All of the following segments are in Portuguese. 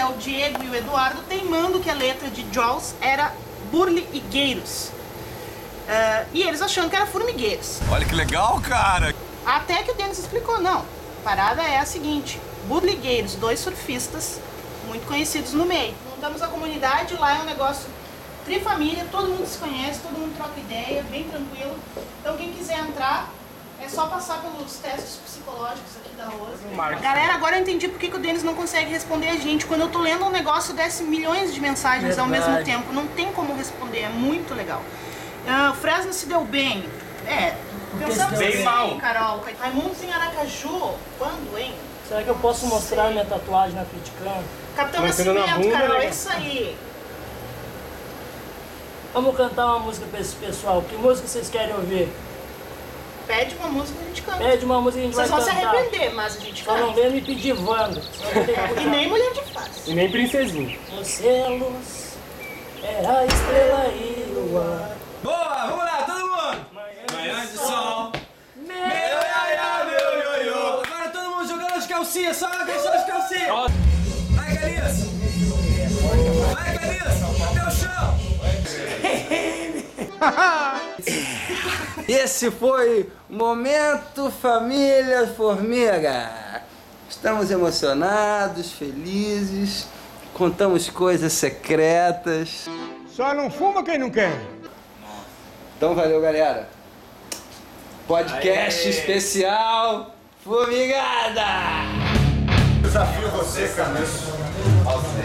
é o Diego e o Eduardo, teimando que a letra de Jaws era burligueiros. Uh, e eles achando que era formigueiros. Olha que legal, cara! Até que o Denis explicou, não, a parada é a seguinte, burligueiros, dois surfistas muito conhecidos no meio. Montamos a comunidade, lá é um negócio trifamília, todo mundo se conhece, todo mundo troca ideia, bem tranquilo. Então quem quiser entrar, é só passar pelos testes psicológicos aqui da Rosa. Galera, agora eu entendi por que, que o Denis não consegue responder a gente. Quando eu tô lendo um negócio, desce milhões de mensagens Verdade. ao mesmo tempo. Não tem como responder, é muito legal. Uh, Fresno se deu bem. É, pensamos bem assim, mal. Carol. Raimundos em Aracaju, quando, hein? Será que eu posso mostrar minha tatuagem na Criticando? Capitão Nascimento, Carol, é isso aí. Vamos cantar uma música pra esse pessoal. Que música vocês querem ouvir? Pede uma música e a gente canta. Pede uma música e a gente Vocês vai cantar. Vocês vão se arrepender, mas a gente canta. Só não vem me pedir Wanda. e nem Mulher de Face. E nem Princesinha. Você é luz, é a estrela e o ar. Boa, vamos lá, todo mundo! Manhã de sol. Meu iaia, meu ioiô. Agora todo mundo jogando as calcinhas, só as calcinhas. Vai, Galias. Vai, Galias. Até o chão. Esse foi Momento Família Formiga. Estamos emocionados, felizes, contamos coisas secretas. Só não fuma quem não quer. Então valeu, galera. Podcast Aê. especial Formigada! Desafio você, Camis,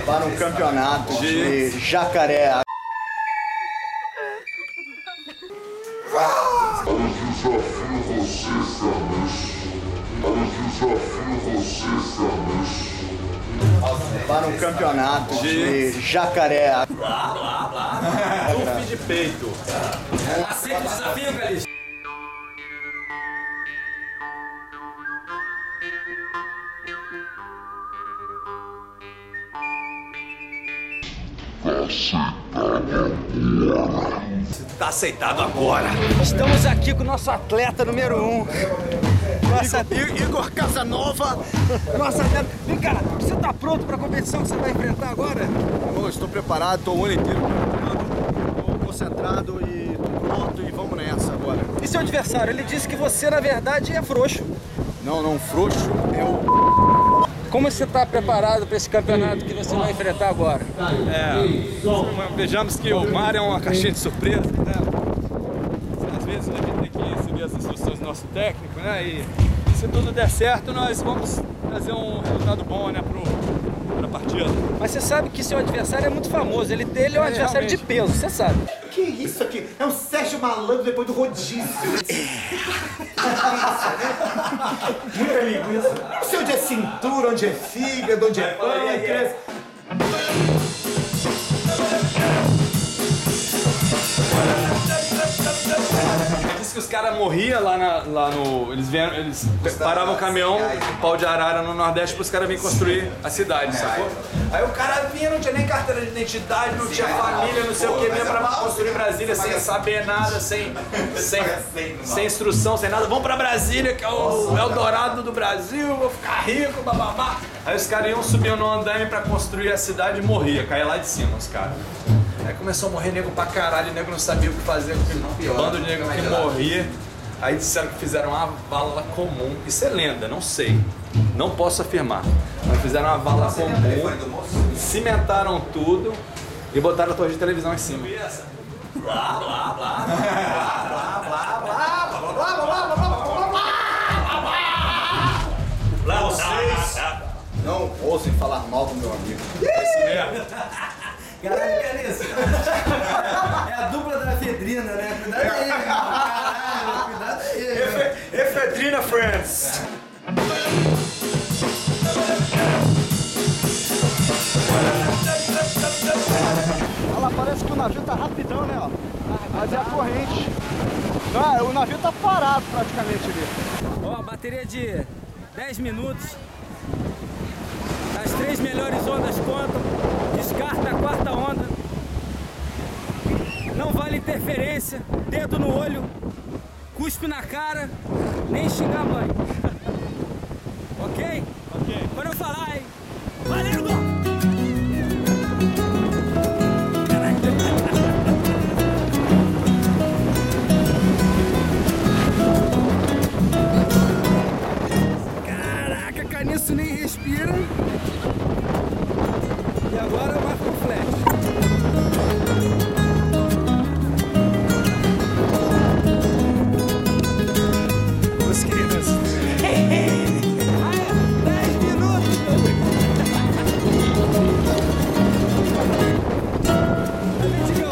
para um campeonato de jacaré Eu desafio vocês também. Eu desafio vocês também. Para um campeonato de jacaré. Blá, blá, blá. Surf de peito. Aceita o desafio, Galícia? Tá aceitado agora. Estamos aqui com o nosso atleta número um. Nossa, Igor, Igor Casanova. Nossa. Vem cá, você tá pronto pra competição que você vai enfrentar agora? Eu estou preparado, tô o ano inteiro tô concentrado e tô pronto e vamos nessa agora. E seu adversário? Ele disse que você, na verdade, é frouxo. Não, não, frouxo é o como você está preparado para esse campeonato que você vai enfrentar agora? É, vejamos que o mar é uma caixinha de surpresa, né? Às vezes a gente tem que seguir as instruções do nosso técnico, né? E se tudo der certo, nós vamos trazer um resultado bom, né, pro, pra partida. Mas você sabe que seu adversário é muito famoso, ele, ele é um é, adversário realmente. de peso, você sabe. Que isso aqui? É o Sérgio Malandro depois do rodízio. Muita linguiça. Não sei onde é cintura, onde é fígado, onde é pâncreas. Que os caras morriam lá, na, lá no. Eles vieram, eles paravam o caminhão, pau de arara no Nordeste para os caras virem construir a cidade, sacou? Aí o cara vinha, não tinha nem carteira de identidade, não tinha família, não sei o que, vinha pra construir Brasília sem saber nada, sem, sem, sem instrução, sem nada. Vamos pra Brasília, que é o Eldorado do Brasil, vou ficar rico, bababá. Aí os caras iam subindo no andame pra construir a cidade e morria, caía lá de cima os caras. Aí começou a morrer nego pra caralho, o nego não sabia o que fazer, com o bando de nego que morria. Aí disseram que fizeram uma vala comum. Isso é lenda, não sei. Não posso afirmar. Mas fizeram uma vala comum, cimentaram tudo e botaram a torre de televisão em cima. Blá, blá, blá, blá, blá, blá, blá, blá, blá, blá, blá, blá, blá, blá, Vocês não ousem falar mal do meu amigo. É isso mesmo. Caralho, Cariça. É a dupla da efedrina, né? Cuidado aí, meu Caralho, cuidado aí. Efedrina Friends. Olha lá, parece que o navio tá rapidão, né? Ó. Mas é a corrente. Ah, o navio tá parado praticamente ali. Ó, bateria de 10 minutos. Três melhores ondas contam. Descarta a quarta onda. Não vale interferência. Dedo no olho. Cuspe na cara. Nem xingar a mãe. ok? Ok. Quando eu falar, hein?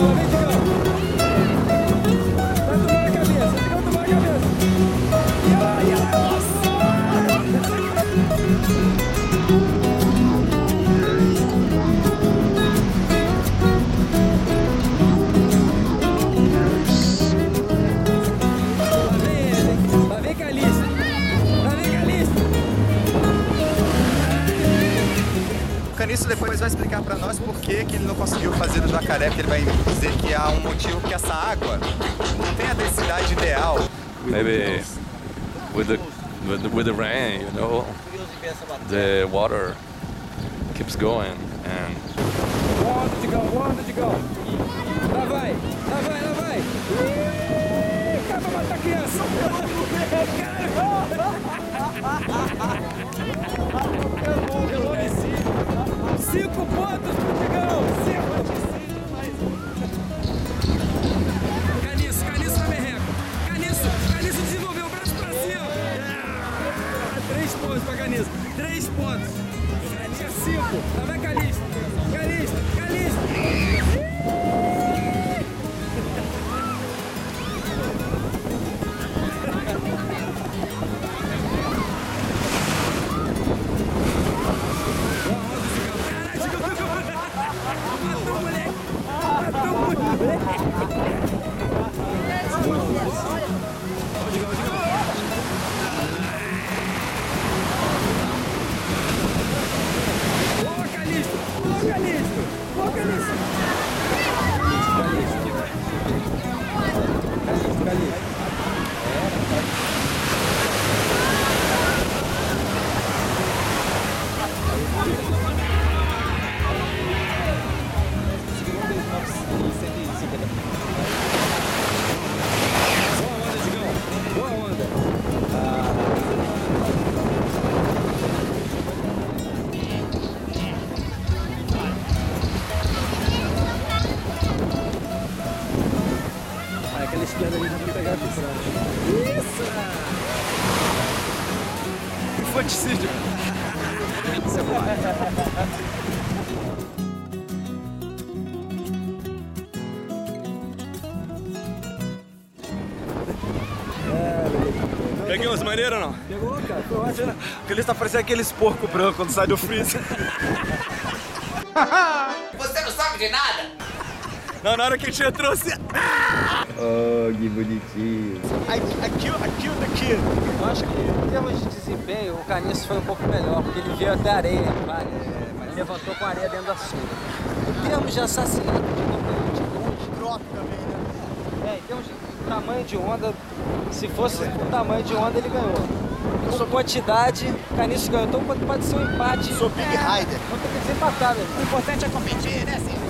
Vem, Digão, O Caniço depois vai explicar pra nós por que, que ele não conseguiu fazer do jacaré, porque ele vai dizer que há um motivo que essa água não tem a densidade ideal. maybe with the with the, with the rain, you know, the water keeps going and Boa onda, Digão, boa onda, Digão. Lá vai, lá vai, lá vai. Vai matar a criança. cinco. Lá vai Calixto. Calixto, Calixto. Matou. Infanticídio. Peguei umas maneiras ou não? Pegou, cara? Foi ótimo. Porque ele tá parecendo aqueles porco branco quando sai do freezer. Você não sabe de nada? Não, na hora que a gente entrou assim. Oh, que bonitinho. Aqui. Eu acho que em termos de desempenho, o Caniço foi um pouco melhor, porque ele veio até a areia, vai, ele levantou com a areia dentro da sunga. Em termos de assassinato de de longe, Drop também, né? é, em termos de tamanho de onda, se fosse o tamanho de onda, ele ganhou. Por quantidade, o Caniço ganhou. Então pode ser um empate. Sou Big Rider. Vou ter que desempatar, velho. O importante é competir, né, senhor?